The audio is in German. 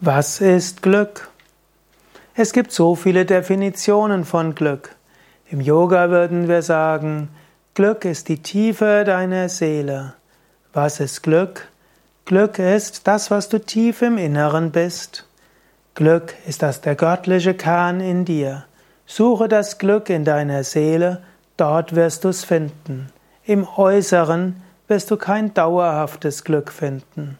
Was ist Glück? Es gibt so viele Definitionen von Glück. Im Yoga würden wir sagen, Glück ist die Tiefe deiner Seele. Was ist Glück? Glück ist das, was du tief im Inneren bist. Glück ist das der göttliche Kern in dir. Suche das Glück in deiner Seele, dort wirst du es finden. Im Äußeren wirst du kein dauerhaftes Glück finden.